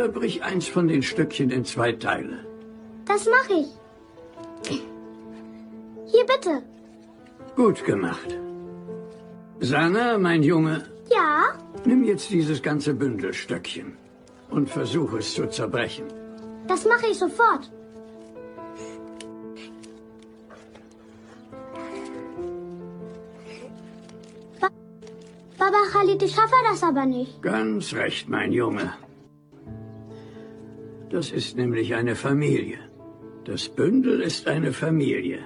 Zerbrich eins von den Stückchen in zwei Teile. Das mache ich. Hier bitte. Gut gemacht. Sana, mein Junge, Ja? nimm jetzt dieses ganze Bündelstöckchen und versuch es zu zerbrechen. Das mache ich sofort. Ba Baba Khalid, ich schaffe das aber nicht. Ganz recht, mein Junge. Das ist nämlich eine Familie. Das Bündel ist eine Familie.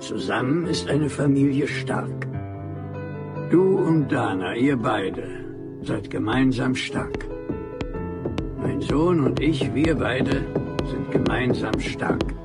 Zusammen ist eine Familie stark. Du und Dana, ihr beide, seid gemeinsam stark. Mein Sohn und ich, wir beide, sind gemeinsam stark.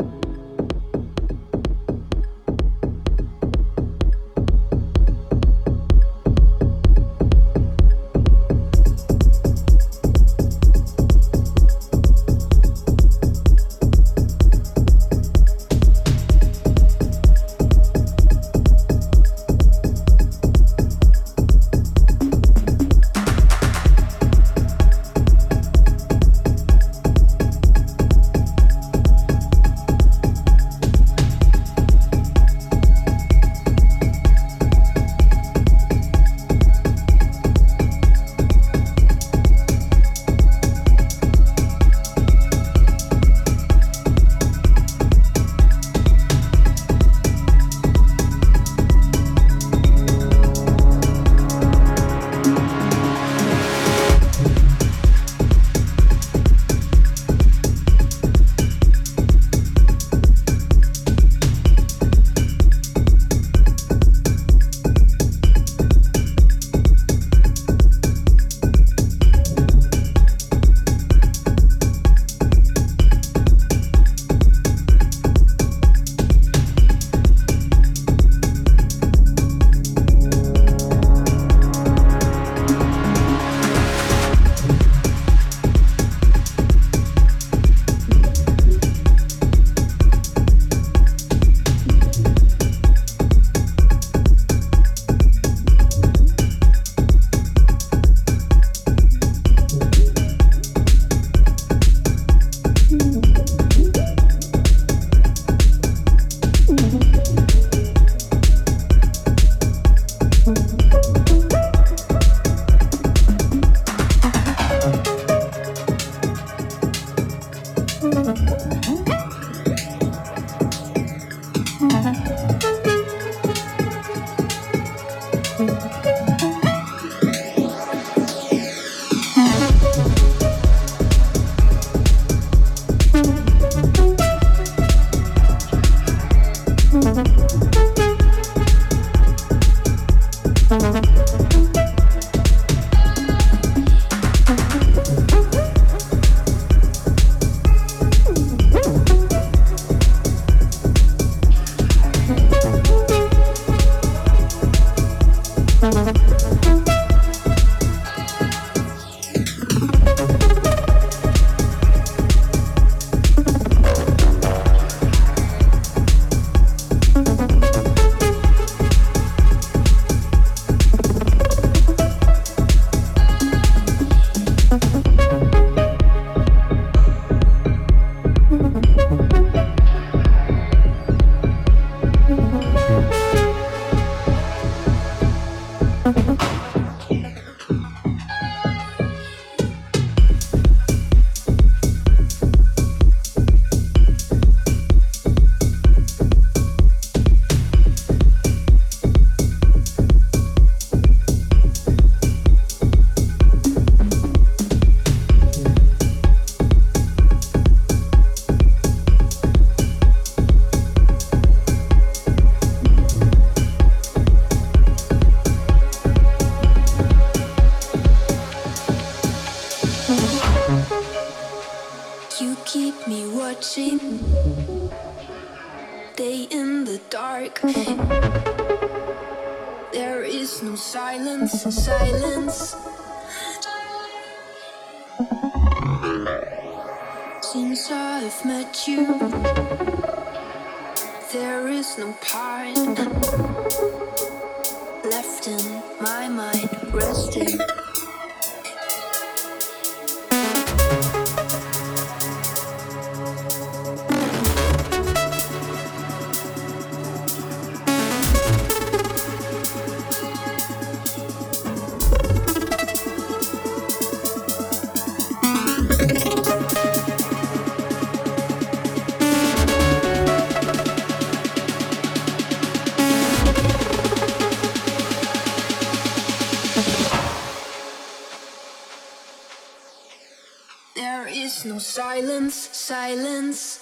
Silence,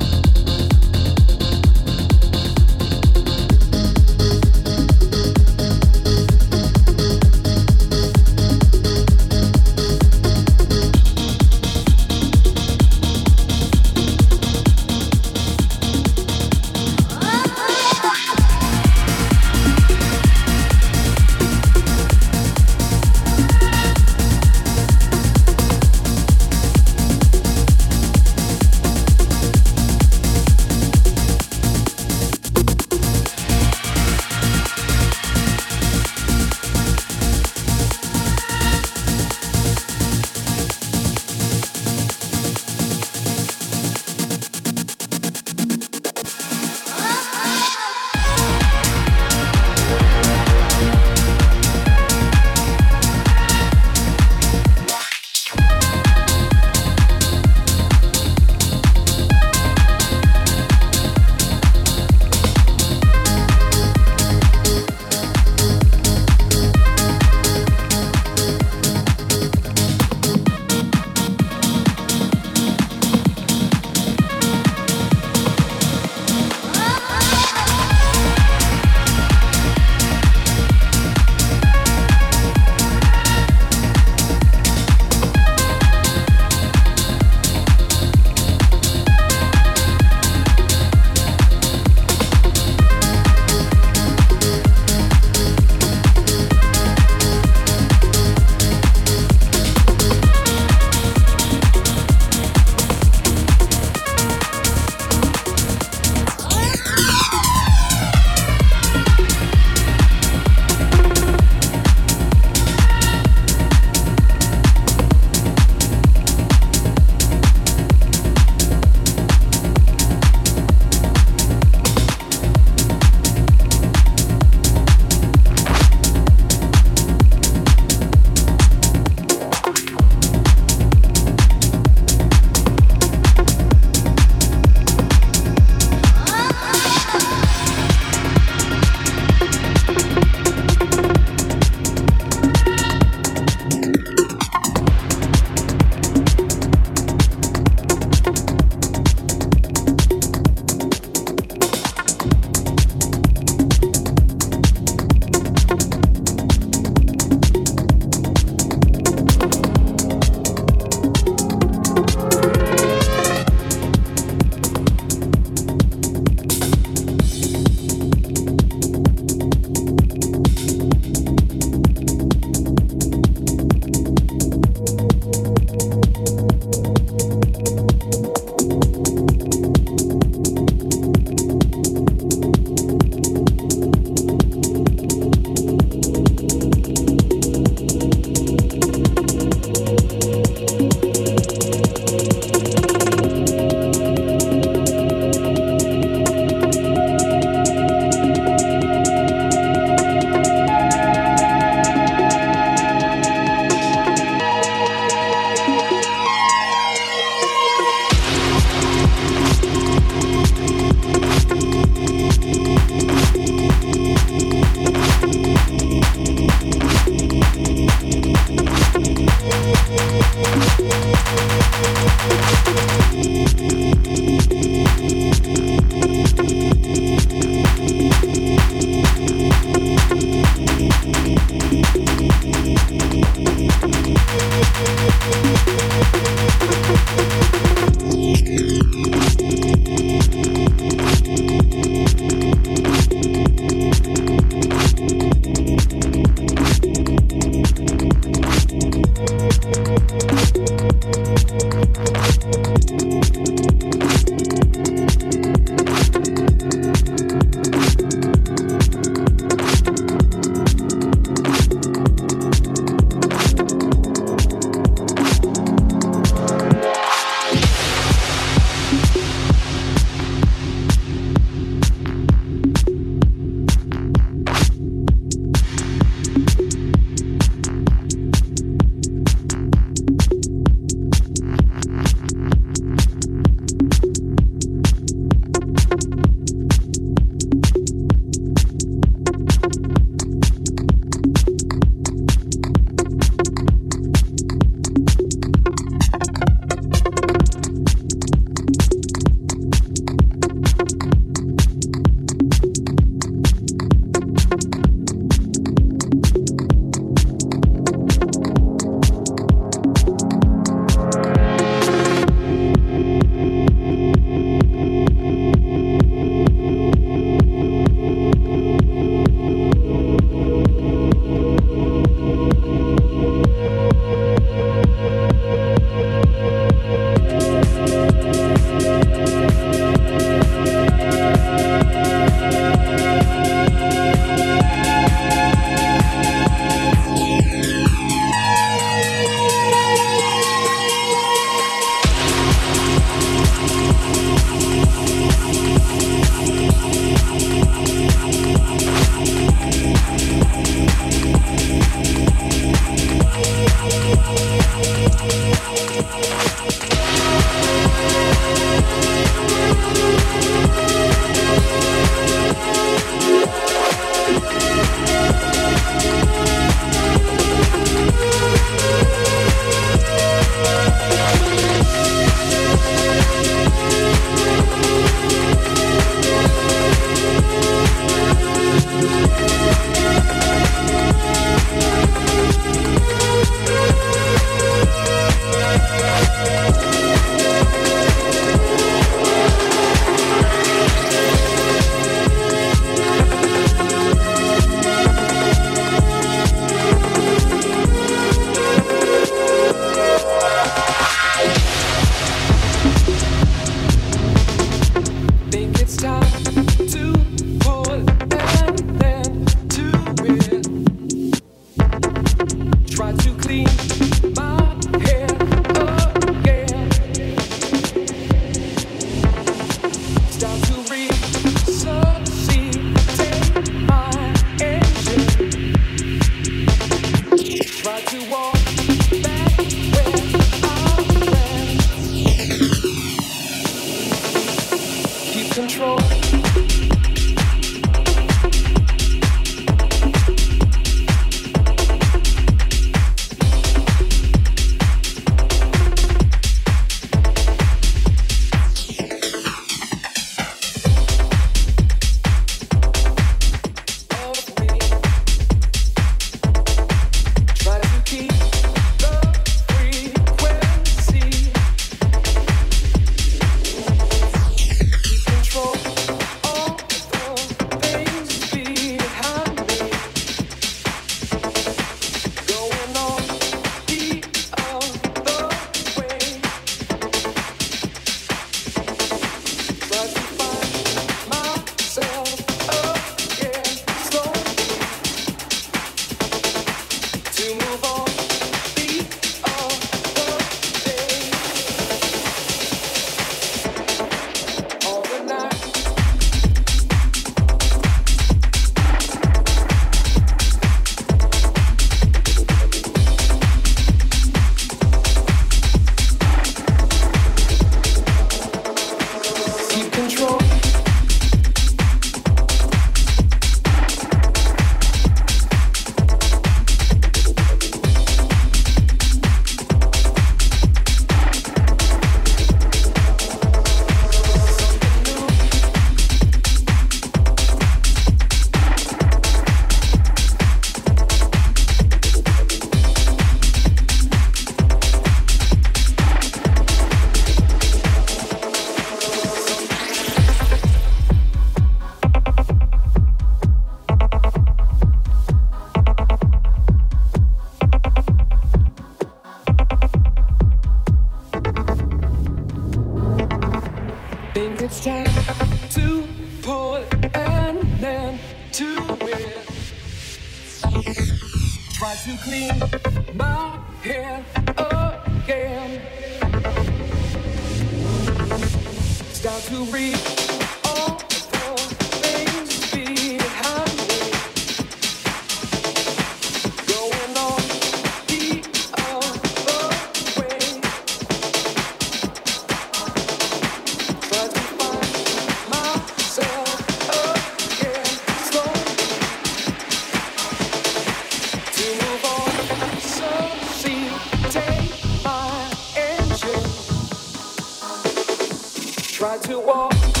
whoa.